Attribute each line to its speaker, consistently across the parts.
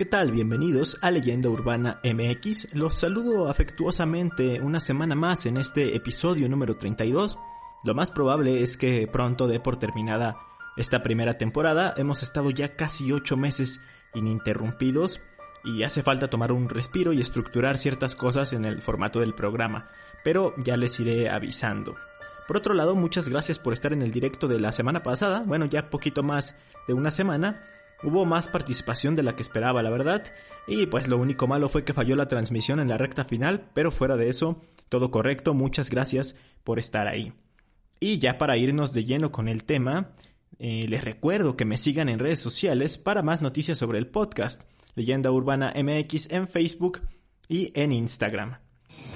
Speaker 1: ¿Qué tal? Bienvenidos a Leyenda Urbana MX. Los saludo afectuosamente una semana más en este episodio número 32. Lo más probable es que pronto dé por terminada esta primera temporada. Hemos estado ya casi 8 meses ininterrumpidos y hace falta tomar un respiro y estructurar ciertas cosas en el formato del programa, pero ya les iré avisando. Por otro lado, muchas gracias por estar en el directo de la semana pasada, bueno, ya poquito más de una semana. Hubo más participación de la que esperaba, la verdad, y pues lo único malo fue que falló la transmisión en la recta final, pero fuera de eso, todo correcto, muchas gracias por estar ahí. Y ya para irnos de lleno con el tema, eh, les recuerdo que me sigan en redes sociales para más noticias sobre el podcast, Leyenda Urbana MX en Facebook y en Instagram.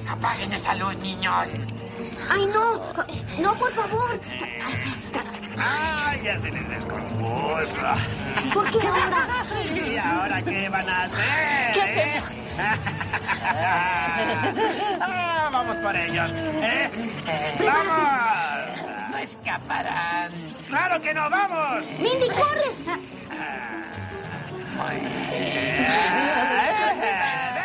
Speaker 2: Apaguen esa luz, niños.
Speaker 3: ¡Ay, no! ¡No, por favor!
Speaker 2: ¡Ay, ya se les descompuso!
Speaker 3: ¿Por qué ahora?
Speaker 2: ¿Y ahora qué van a hacer?
Speaker 3: ¿Qué
Speaker 2: eh? Ah, vamos por ellos. ¿eh? ¡Vamos! No escaparán. ¡Claro que no! ¡Vamos!
Speaker 3: ¡Mindy, corre!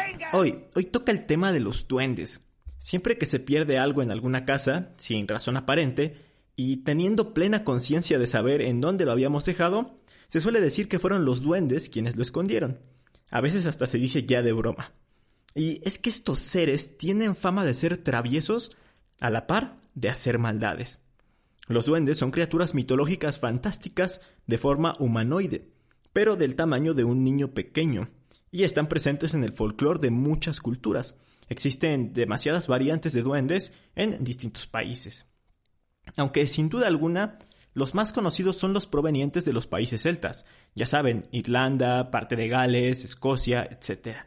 Speaker 2: Venga.
Speaker 1: Hoy, hoy toca el tema de los duendes. Siempre que se pierde algo en alguna casa, sin razón aparente, y teniendo plena conciencia de saber en dónde lo habíamos dejado, se suele decir que fueron los duendes quienes lo escondieron. A veces hasta se dice ya de broma. Y es que estos seres tienen fama de ser traviesos a la par de hacer maldades. Los duendes son criaturas mitológicas fantásticas de forma humanoide, pero del tamaño de un niño pequeño, y están presentes en el folclore de muchas culturas. Existen demasiadas variantes de duendes en distintos países. Aunque sin duda alguna, los más conocidos son los provenientes de los países celtas, ya saben, Irlanda, parte de Gales, Escocia, etc.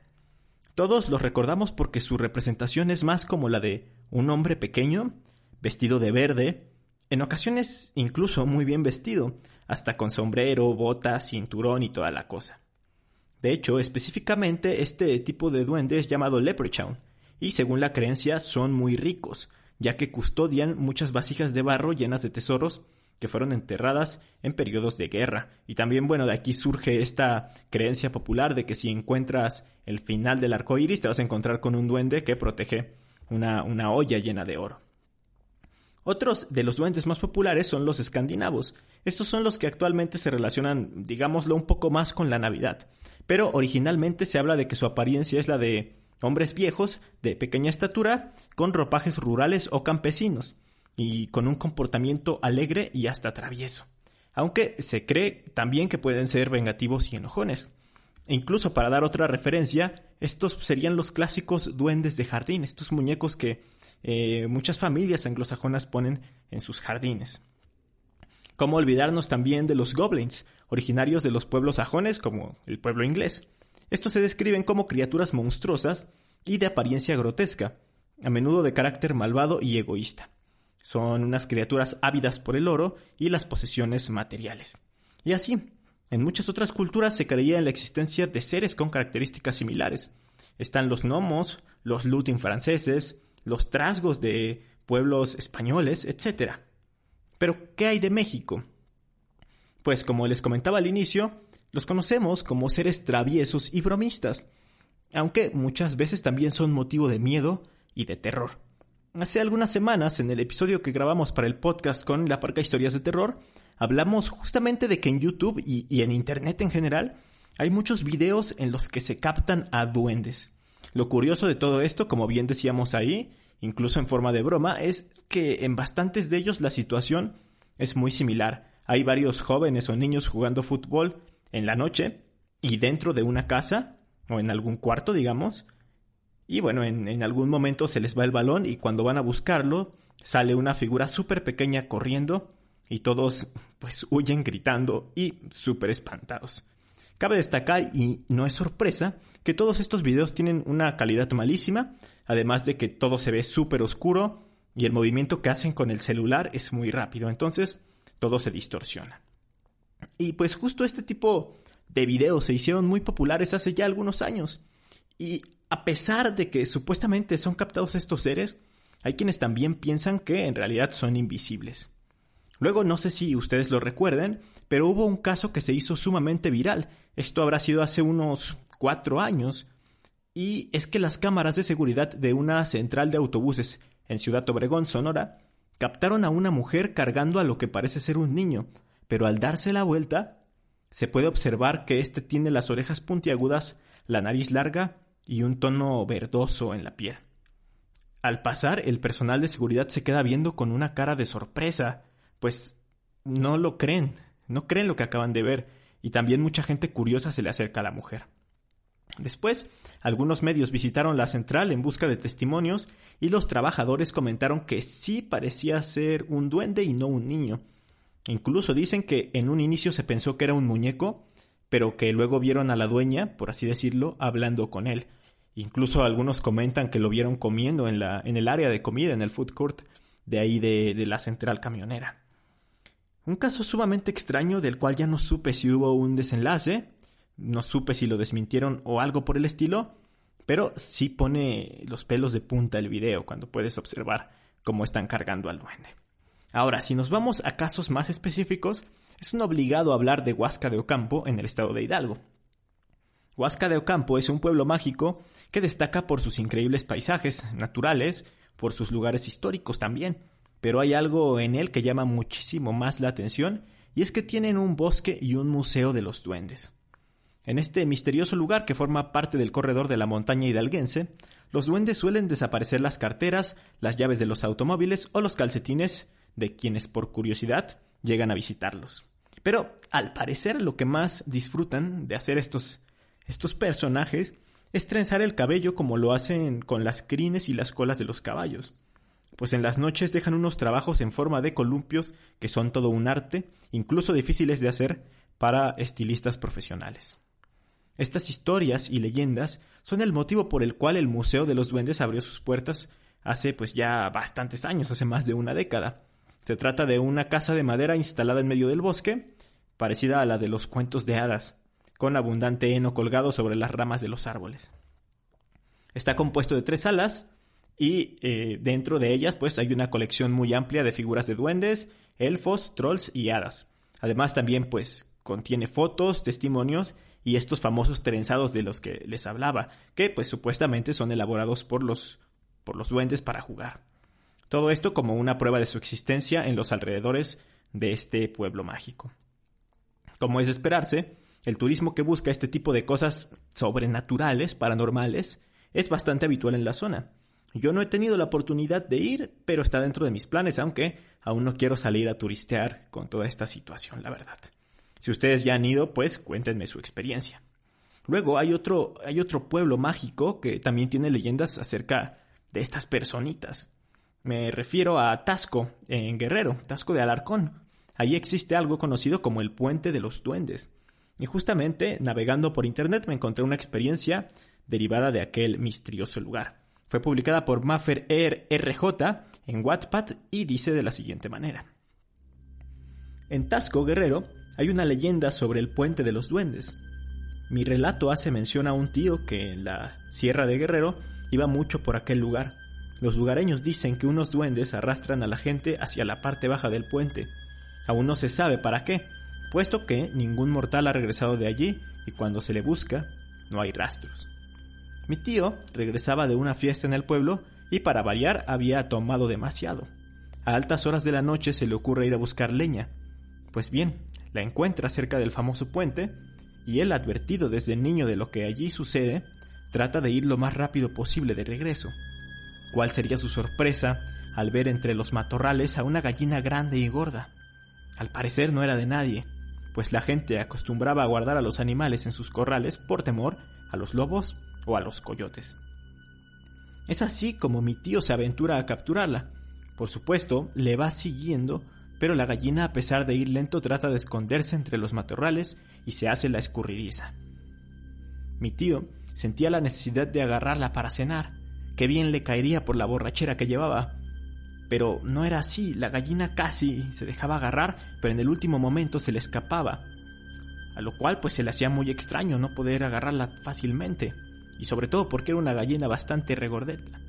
Speaker 1: Todos los recordamos porque su representación es más como la de un hombre pequeño, vestido de verde, en ocasiones incluso muy bien vestido, hasta con sombrero, botas, cinturón y toda la cosa. De hecho, específicamente este tipo de duende es llamado leprechaun, y según la creencia son muy ricos, ya que custodian muchas vasijas de barro llenas de tesoros que fueron enterradas en periodos de guerra. Y también, bueno, de aquí surge esta creencia popular de que si encuentras el final del arco iris, te vas a encontrar con un duende que protege una, una olla llena de oro. Otros de los duendes más populares son los escandinavos. Estos son los que actualmente se relacionan, digámoslo, un poco más con la Navidad. Pero originalmente se habla de que su apariencia es la de hombres viejos, de pequeña estatura, con ropajes rurales o campesinos, y con un comportamiento alegre y hasta travieso. Aunque se cree también que pueden ser vengativos y enojones. E incluso para dar otra referencia, estos serían los clásicos duendes de jardín, estos muñecos que eh, muchas familias anglosajonas ponen en sus jardines. ¿Cómo olvidarnos también de los goblins, originarios de los pueblos sajones como el pueblo inglés? Estos se describen como criaturas monstruosas y de apariencia grotesca, a menudo de carácter malvado y egoísta. Son unas criaturas ávidas por el oro y las posesiones materiales. Y así, en muchas otras culturas se creía en la existencia de seres con características similares. Están los gnomos, los lutin franceses, los trasgos de pueblos españoles, etc. Pero, ¿qué hay de México? Pues como les comentaba al inicio, los conocemos como seres traviesos y bromistas, aunque muchas veces también son motivo de miedo y de terror. Hace algunas semanas, en el episodio que grabamos para el podcast con La Parca Historias de Terror, hablamos justamente de que en YouTube y, en Internet en general hay muchos videos en los que se captan a duendes. Lo curioso de todo esto, como bien decíamos ahí, incluso en forma de broma, es que en bastantes de ellos la situación es muy similar. Hay varios jóvenes o niños jugando fútbol en la noche y dentro de una casa o en algún cuarto, digamos, y bueno, en, algún momento se les va el balón y cuando van a buscarlo sale una figura súper pequeña corriendo y todos pues huyen gritando y súper espantados. Cabe destacar, y no es sorpresa, que todos estos videos tienen una calidad malísima, además de que todo se ve súper oscuro y el movimiento que hacen con el celular es muy rápido, entonces todo se distorsiona. Y pues justo este tipo de videos se hicieron muy populares hace ya algunos años. Y a pesar de que supuestamente son captados estos seres, hay quienes también piensan que en realidad son invisibles. Luego no sé si ustedes lo recuerden, pero hubo un caso que se hizo sumamente viral. Esto habrá sido hace unos cuatro años. Y es que las cámaras de seguridad de una central de autobuses en Ciudad Obregón, Sonora, captaron a una mujer cargando a lo que parece ser un niño, pero al darse la vuelta, se puede observar que éste tiene las orejas puntiagudas, la nariz larga y un tono verdoso en la piel. Al pasar, el personal de seguridad se queda viendo con una cara de sorpresa, pues no lo creen, no creen lo que acaban de ver, y también mucha gente curiosa se le acerca a la mujer. Después, algunos medios visitaron la central en busca de testimonios y los trabajadores comentaron que sí parecía ser un duende y no un niño. Incluso dicen que en un inicio se pensó que era un muñeco, pero que luego vieron a la dueña, por así decirlo, hablando con él. Incluso algunos comentan que lo vieron comiendo en, el área de comida, en el food court de ahí de, de la central camionera. Un caso sumamente extraño del cual ya no supe si hubo un desenlace, no supe si lo desmintieron o algo por el estilo, pero sí pone los pelos de punta el video cuando puedes observar cómo están cargando al duende. Ahora, si nos vamos a casos más específicos, es un obligado hablar de Huasca de Ocampo en el estado de Hidalgo. Huasca de Ocampo es un pueblo mágico que destaca por sus increíbles paisajes naturales, por sus lugares históricos también, pero hay algo en él que llama muchísimo más la atención y es que tienen un bosque y un museo de los duendes. En este misterioso lugar que forma parte del corredor de la montaña hidalguense, los duendes suelen desaparecer las carteras, las llaves de los automóviles o los calcetines de quienes por curiosidad llegan a visitarlos. Pero al parecer lo que más disfrutan de hacer estos, estos personajes es trenzar el cabello como lo hacen con las crines y las colas de los caballos. Pues en las noches dejan unos trabajos en forma de columpios que son todo un arte, incluso difíciles de hacer para estilistas profesionales. Estas historias y leyendas son el motivo por el cual el Museo de los Duendes abrió sus puertas hace pues ya bastantes años, hace más de una década. Se trata de una casa de madera instalada en medio del bosque, parecida a la de los cuentos de hadas, con abundante heno colgado sobre las ramas de los árboles. Está compuesto de tres salas y eh, dentro de ellas pues hay una colección muy amplia de figuras de duendes, elfos, trolls y hadas. Además también pues contiene fotos, testimonios y estos famosos trenzados de los que les hablaba, que pues supuestamente son elaborados por los por los duendes para jugar. Todo esto como una prueba de su existencia en los alrededores de este pueblo mágico. Como es de esperarse, el turismo que busca este tipo de cosas sobrenaturales, paranormales, es bastante habitual en la zona. Yo no he tenido la oportunidad de ir, pero está dentro de mis planes, aunque aún no quiero salir a turistear con toda esta situación, la verdad. Si ustedes ya han ido, pues cuéntenme su experiencia. Luego hay otro, hay otro pueblo mágico que también tiene leyendas acerca de estas personitas. Me refiero a Tasco, en Guerrero, Tasco de Alarcón. Allí existe algo conocido como el Puente de los Duendes. Y justamente, navegando por internet, me encontré una experiencia derivada de aquel misterioso lugar. Fue publicada por Maffer RJ en Wattpad y dice de la siguiente manera. En Tasco, Guerrero, hay una leyenda sobre el puente de los duendes. Mi relato hace mención a un tío que en la Sierra de Guerrero iba mucho por aquel lugar. Los lugareños dicen que unos duendes arrastran a la gente hacia la parte baja del puente. Aún no se sabe para qué, puesto que ningún mortal ha regresado de allí y cuando se le busca no hay rastros. Mi tío regresaba de una fiesta en el pueblo y para variar había tomado demasiado. A altas horas de la noche se le ocurre ir a buscar leña. Pues bien, la encuentra cerca del famoso puente y él, advertido desde niño de lo que allí sucede, trata de ir lo más rápido posible de regreso. ¿Cuál sería su sorpresa al ver entre los matorrales a una gallina grande y gorda? Al parecer no era de nadie, pues la gente acostumbraba a guardar a los animales en sus corrales por temor a los lobos o a los coyotes. Es así como mi tío se aventura a capturarla. Por supuesto, le va siguiendo pero la gallina a pesar de ir lento trata de esconderse entre los matorrales y se hace la escurridiza. Mi tío sentía la necesidad de agarrarla para cenar. Qué bien le caería por la borrachera que llevaba. Pero no era así, la gallina casi se dejaba agarrar, pero en el último momento se le escapaba. A lo cual pues se le hacía muy extraño no poder agarrarla fácilmente, y sobre todo porque era una gallina bastante regordeta.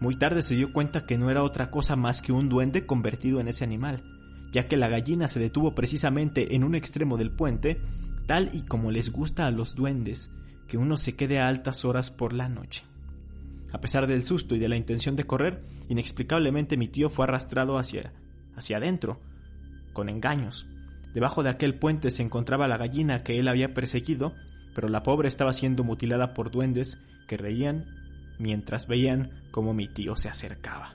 Speaker 1: Muy tarde se dio cuenta que no era otra cosa más que un duende convertido en ese animal, ya que la gallina se detuvo precisamente en un extremo del puente, tal y como les gusta a los duendes, que uno se quede a altas horas por la noche. A pesar del susto y de la intención de correr, inexplicablemente mi tío fue arrastrado hacia, hacia adentro, con engaños. Debajo de aquel puente se encontraba la gallina que él había perseguido, pero la pobre estaba siendo mutilada por duendes que reían mientras veían cómo mi tío se acercaba.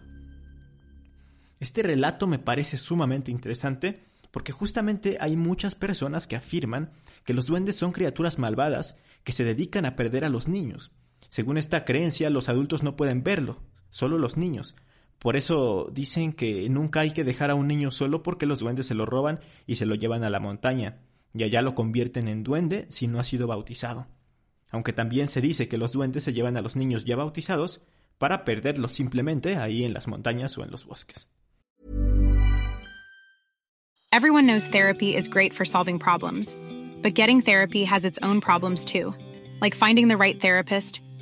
Speaker 1: Este relato me parece sumamente interesante porque justamente hay muchas personas que afirman que los duendes son criaturas malvadas que se dedican a perder a los niños. Según esta creencia, los adultos no pueden verlo, solo los niños. Por eso dicen que nunca hay que dejar a un niño solo porque los duendes se lo roban y se lo llevan a la montaña, y allá lo convierten en duende si no ha sido bautizado aunque también se dice que los duendes se llevan a los niños ya bautizados para perderlos simplemente ahí en las montañas o en los bosques.
Speaker 4: Everyone knows therapy is great for solving problems, but getting therapy has its own problems too, like finding the right therapist,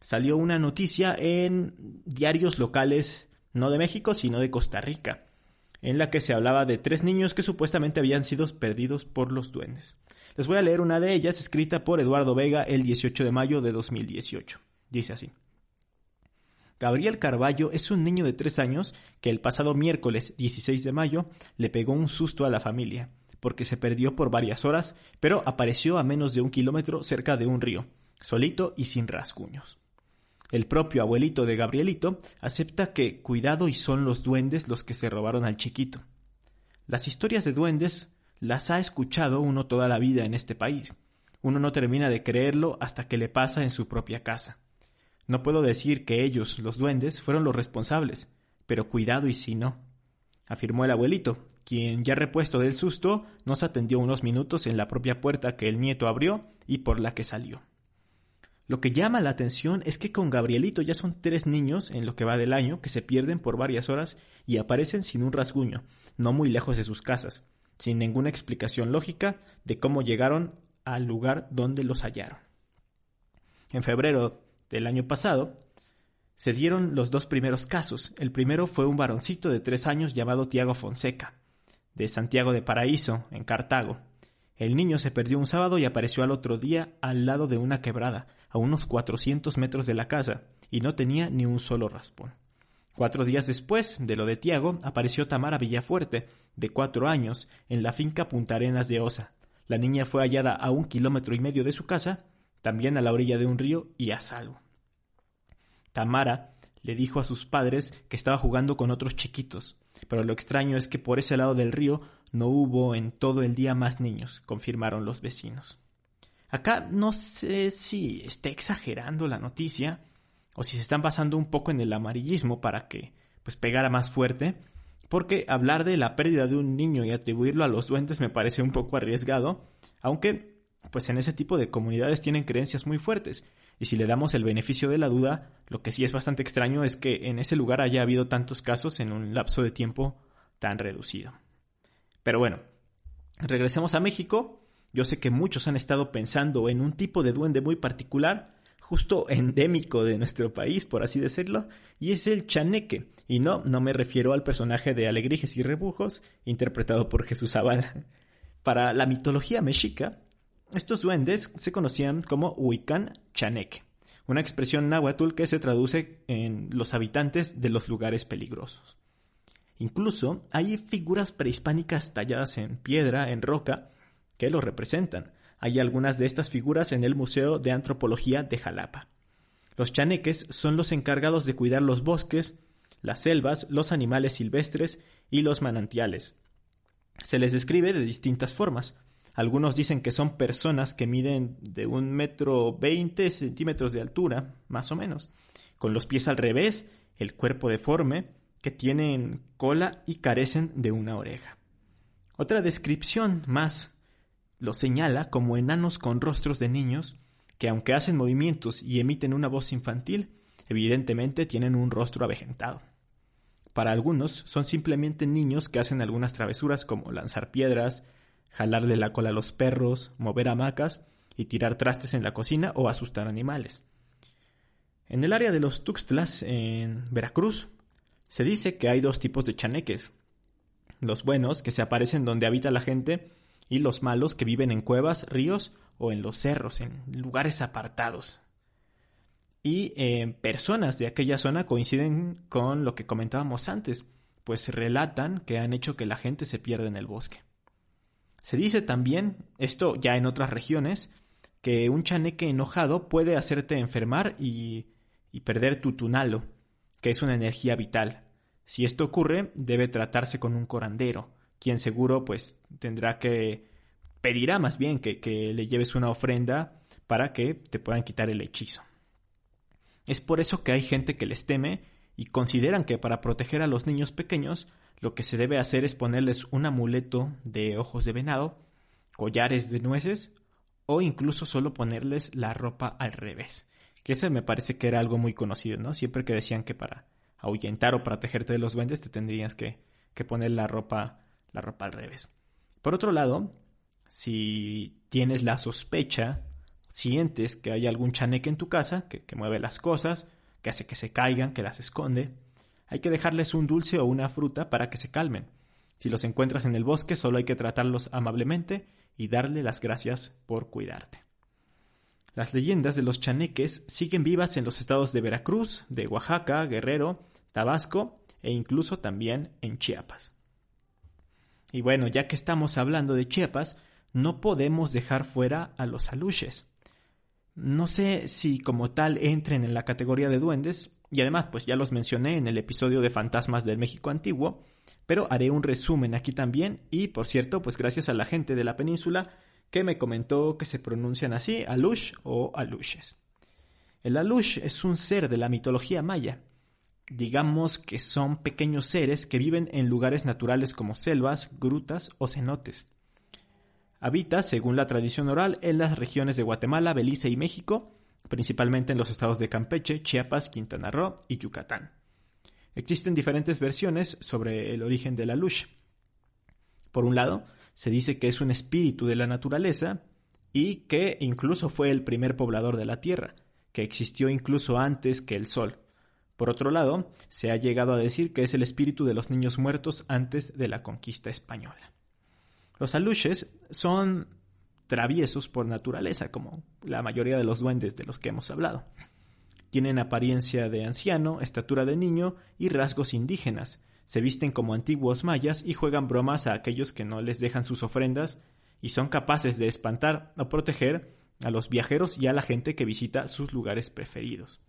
Speaker 1: salió una noticia en diarios locales, no de México, sino de Costa Rica, en la que se hablaba de tres niños que supuestamente habían sido perdidos por los duendes. Les voy a leer una de ellas escrita por Eduardo Vega el 18 de mayo de 2018. Dice así. Gabriel Carballo es un niño de tres años que el pasado miércoles 16 de mayo le pegó un susto a la familia, porque se perdió por varias horas, pero apareció a menos de un kilómetro cerca de un río, solito y sin rasguños. El propio abuelito de Gabrielito acepta que cuidado y son los duendes los que se robaron al chiquito. Las historias de duendes las ha escuchado uno toda la vida en este país. Uno no termina de creerlo hasta que le pasa en su propia casa. No puedo decir que ellos, los duendes, fueron los responsables, pero cuidado y si no, afirmó el abuelito, quien, ya repuesto del susto, nos atendió unos minutos en la propia puerta que el nieto abrió y por la que salió. Lo que llama la atención es que con Gabrielito ya son tres niños en lo que va del año que se pierden por varias horas y aparecen sin un rasguño, no muy lejos de sus casas, sin ninguna explicación lógica de cómo llegaron al lugar donde los hallaron. En febrero del año pasado, se dieron los dos primeros casos. El primero fue un varoncito de tres años llamado Tiago Fonseca, de Santiago de Paraíso, en Cartago. El niño se perdió un sábado y apareció al otro día al lado de una quebrada, a unos 400 metros de la casa, y no tenía ni un solo raspón. Cuatro días después de lo de Tiago, apareció Tamara Villafuerte, de cuatro años, en la finca Punta Arenas de Osa. La niña fue hallada a un kilómetro y medio de su casa, también a la orilla de un río y a salvo. Tamara le dijo a sus padres que estaba jugando con otros chiquitos, pero lo extraño es que por ese lado del río no hubo en todo el día más niños, confirmaron los vecinos. Acá no sé si esté exagerando la noticia, o si se están basando un poco en el amarillismo para que pues pegara más fuerte, porque hablar de la pérdida de un niño y atribuirlo a los duendes me parece un poco arriesgado, aunque pues en ese tipo de comunidades tienen creencias muy fuertes, y si le damos el beneficio de la duda, lo que sí es bastante extraño es que en ese lugar haya habido tantos casos en un lapso de tiempo tan reducido. Pero bueno, regresemos a México. Yo sé que muchos han estado pensando en un tipo de duende muy particular, justo endémico de nuestro país, por así decirlo, y es el chaneque. Y no, no me refiero al personaje de Alegrijes y Rebujos, interpretado por Jesús Zavala. Para la mitología mexica, estos duendes se conocían como Huicán Chaneque, una expresión náhuatl que se traduce en los habitantes de los lugares peligrosos. Incluso hay figuras prehispánicas talladas en piedra, en roca, que lo representan. Hay algunas de estas figuras en el Museo de Antropología de Jalapa. Los chaneques son los encargados de cuidar los bosques, las selvas, los animales silvestres y los manantiales. Se les describe de distintas formas. Algunos dicen que son personas que miden de un metro veinte centímetros de altura, más o menos, con los pies al revés, el cuerpo deforme, que tienen cola y carecen de una oreja. Otra descripción más los señala como enanos con rostros de niños que aunque hacen movimientos y emiten una voz infantil, evidentemente tienen un rostro avejentado. Para algunos son simplemente niños que hacen algunas travesuras como lanzar piedras, jalarle la cola a los perros, mover hamacas y tirar trastes en la cocina o asustar animales. En el área de los Tuxtlas, en Veracruz, se dice que hay dos tipos de chaneques. Los buenos, que se aparecen donde habita la gente, y los malos, que viven en cuevas, ríos o en los cerros, en lugares apartados. Y eh, personas de aquella zona coinciden con lo que comentábamos antes, pues relatan que han hecho que la gente se pierda en el bosque. Se dice también, esto ya en otras regiones, que un chaneque enojado puede hacerte enfermar y, y perder tu tunalo, que es una energía vital. Si esto ocurre, debe tratarse con un corandero, quien seguro pues tendrá que pedirá más bien que, le lleves una ofrenda para que te puedan quitar el hechizo. Es por eso que hay gente que les teme y consideran que para proteger a los niños pequeños lo que se debe hacer es ponerles un amuleto de ojos de venado, collares de nueces o incluso solo ponerles la ropa al revés. Que ese me parece que era algo muy conocido, ¿no? Siempre que decían que para ahuyentar o protegerte de los duendes te tendrías que, que poner la ropa, la ropa al revés. Por otro lado, si tienes la sospecha, sientes que hay algún chaneque en tu casa, que, que mueve las cosas, que hace que se caigan, que las esconde, hay que dejarles un dulce o una fruta para que se calmen. Si los encuentras en el bosque, solo hay que tratarlos amablemente y darle las gracias por cuidarte. Las leyendas de los chaneques siguen vivas en los estados de Veracruz, de Oaxaca, Guerrero, Tabasco e incluso también en Chiapas. Y bueno, ya que estamos hablando de Chiapas, no podemos dejar fuera a los aluches. No sé si como tal entren en la categoría de duendes, y además pues ya los mencioné en el episodio de Fantasmas del México Antiguo, pero haré un resumen aquí también y por cierto pues gracias a la gente de la península que me comentó que se pronuncian así, Alush o Alushes. El Alush es un ser de la mitología maya. Digamos que son pequeños seres que viven en lugares naturales como selvas, grutas o cenotes. Habita, según la tradición oral, en las regiones de Guatemala, Belice y México, principalmente en los estados de Campeche, Chiapas, Quintana Roo y Yucatán. Existen diferentes versiones sobre el origen del Alush. Por un lado, se dice que es un espíritu de la naturaleza y que incluso fue el primer poblador de la Tierra, que existió incluso antes que el Sol. Por otro lado, se ha llegado a decir que es el espíritu de los niños muertos antes de la conquista española. Los aluches son traviesos por naturaleza, como la mayoría de los duendes de los que hemos hablado. Tienen apariencia de anciano, estatura de niño y rasgos indígenas, se visten como antiguos mayas y juegan bromas a aquellos que no les dejan sus ofrendas y son capaces de espantar o proteger a los viajeros y a la gente que visita sus lugares preferidos.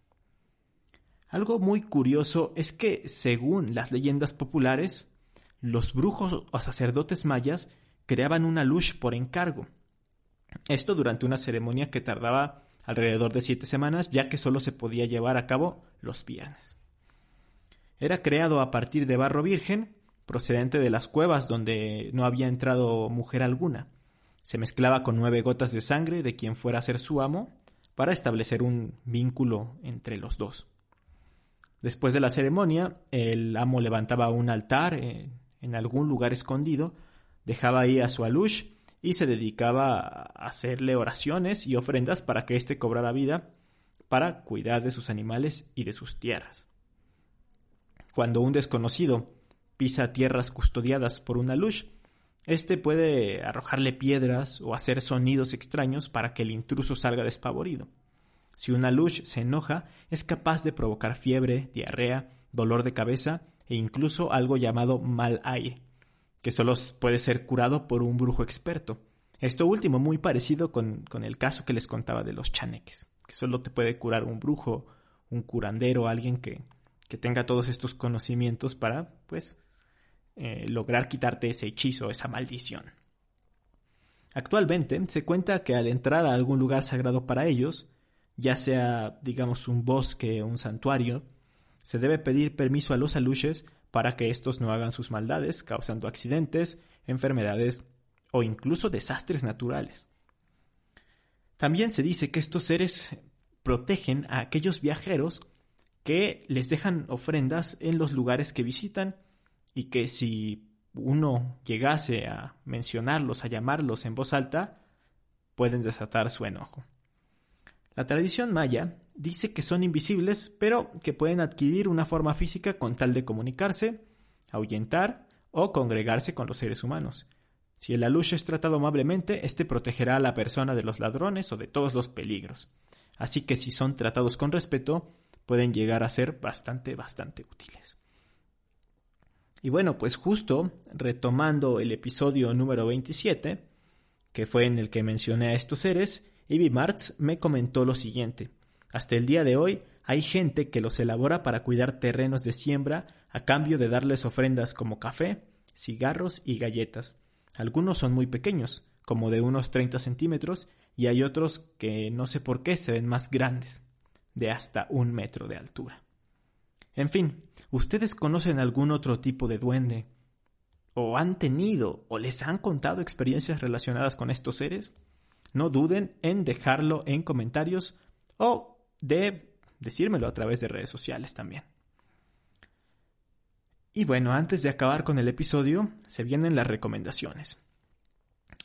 Speaker 1: Algo muy curioso es que, según las leyendas populares, los brujos o sacerdotes mayas creaban una luz por encargo. Esto durante una ceremonia que tardaba alrededor de siete semanas, ya que solo se podía llevar a cabo los viernes. Era creado a partir de barro virgen, procedente de las cuevas donde no había entrado mujer alguna. Se mezclaba con nueve gotas de sangre de quien fuera a ser su amo para establecer un vínculo entre los dos. Después de la ceremonia, el amo levantaba un altar en, algún lugar escondido, dejaba ahí a su alush y se dedicaba a hacerle oraciones y ofrendas para que éste cobrara vida para cuidar de sus animales y de sus tierras. Cuando un desconocido pisa tierras custodiadas por una lush, este puede arrojarle piedras o hacer sonidos extraños para que el intruso salga despavorido. Si una lush se enoja, es capaz de provocar fiebre, diarrea, dolor de cabeza e incluso algo llamado mal aire, que solo puede ser curado por un brujo experto. Esto último muy parecido con, con el caso que les contaba de los chaneques que solo te puede curar un brujo, un curandero, alguien que, que tenga todos estos conocimientos para, pues, eh, lograr quitarte ese hechizo, esa maldición. Actualmente se cuenta que al entrar a algún lugar sagrado para ellos, ya sea, digamos, un bosque o un santuario, se debe pedir permiso a los aluches para que estos no hagan sus maldades, causando accidentes, enfermedades o incluso desastres naturales. También se dice que estos seres protegen a aquellos viajeros que les dejan ofrendas en los lugares que visitan y que si uno llegase a mencionarlos, a llamarlos en voz alta, pueden desatar su enojo. La tradición maya dice que son invisibles, pero que pueden adquirir una forma física con tal de comunicarse, ahuyentar o congregarse con los seres humanos. Si el alush es tratado amablemente, éste protegerá a la persona de los ladrones o de todos los peligros. Así que si son tratados con respeto, pueden llegar a ser bastante, bastante útiles. Y bueno, pues justo retomando el episodio número 27, que fue en el que mencioné a estos seres, Ivy Martz me comentó lo siguiente. Hasta el día de hoy hay gente que los elabora para cuidar terrenos de siembra a cambio de darles ofrendas como café, cigarros y galletas. Algunos son muy pequeños, como de unos 30 centímetros, y hay otros que no sé por qué se ven más grandes, de hasta un metro de altura. En fin, ¿ustedes conocen algún otro tipo de duende? ¿O han tenido o les han contado experiencias relacionadas con estos seres? No duden en dejarlo en comentarios o de decírmelo a través de redes sociales también. Y bueno, antes de acabar con el episodio, se vienen las recomendaciones.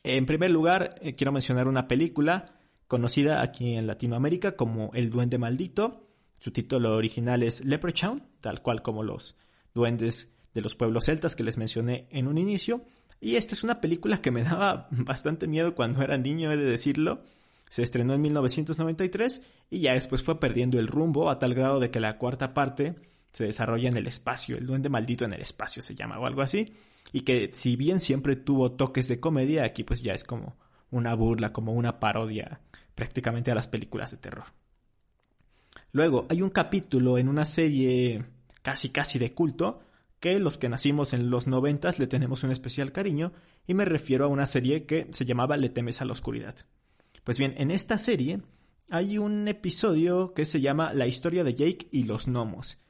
Speaker 1: En primer lugar, eh, quiero mencionar una película conocida aquí en Latinoamérica como El Duende Maldito. Su título original es Leprechaun, tal cual como los duendes de los pueblos celtas que les mencioné en un inicio. Y esta es una película que me daba bastante miedo cuando era niño, he de decirlo. Se estrenó en 1993 y ya después fue perdiendo el rumbo a tal grado de que la cuarta parte se desarrolla en el espacio, el duende maldito en el espacio se llama o algo así, y que si bien siempre tuvo toques de comedia, aquí pues ya es como una burla, como una parodia prácticamente a las películas de terror. Luego, hay un capítulo en una serie casi casi de culto los que nacimos en los noventas le tenemos un especial cariño y me refiero a una serie que se llamaba Le temes a la oscuridad. Pues bien, en esta serie hay un episodio que se llama La historia de Jake y los gnomos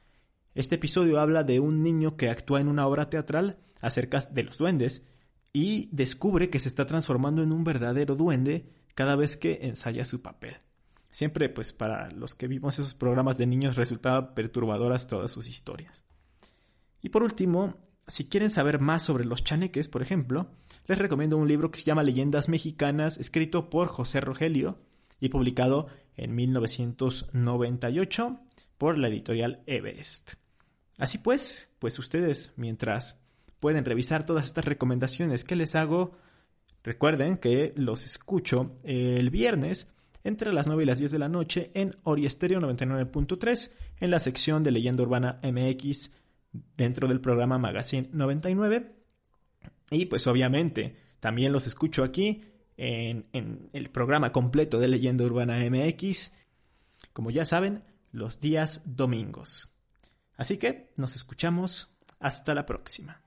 Speaker 1: este episodio habla de un niño que actúa en una obra teatral acerca de los duendes y descubre que se está transformando en un verdadero duende cada vez que ensaya su papel. Siempre, pues para los que vimos esos programas de niños resultaban perturbadoras todas sus historias. Y por último, si quieren saber más sobre los chaneques, por ejemplo, les recomiendo un libro que se llama Leyendas Mexicanas, escrito por José Rogelio y publicado en 1998 por la editorial Everest. Así pues, pues ustedes, mientras pueden revisar todas estas recomendaciones que les hago, recuerden que los escucho el viernes entre las 9 y las 10 de la noche en Oriestereo 99.3 en la sección de Leyenda Urbana MX dentro del programa Magazine 99. Y pues obviamente también los escucho aquí en, en el programa completo de Leyenda Urbana MX, como ya saben, los días domingos. Así que nos escuchamos hasta la próxima.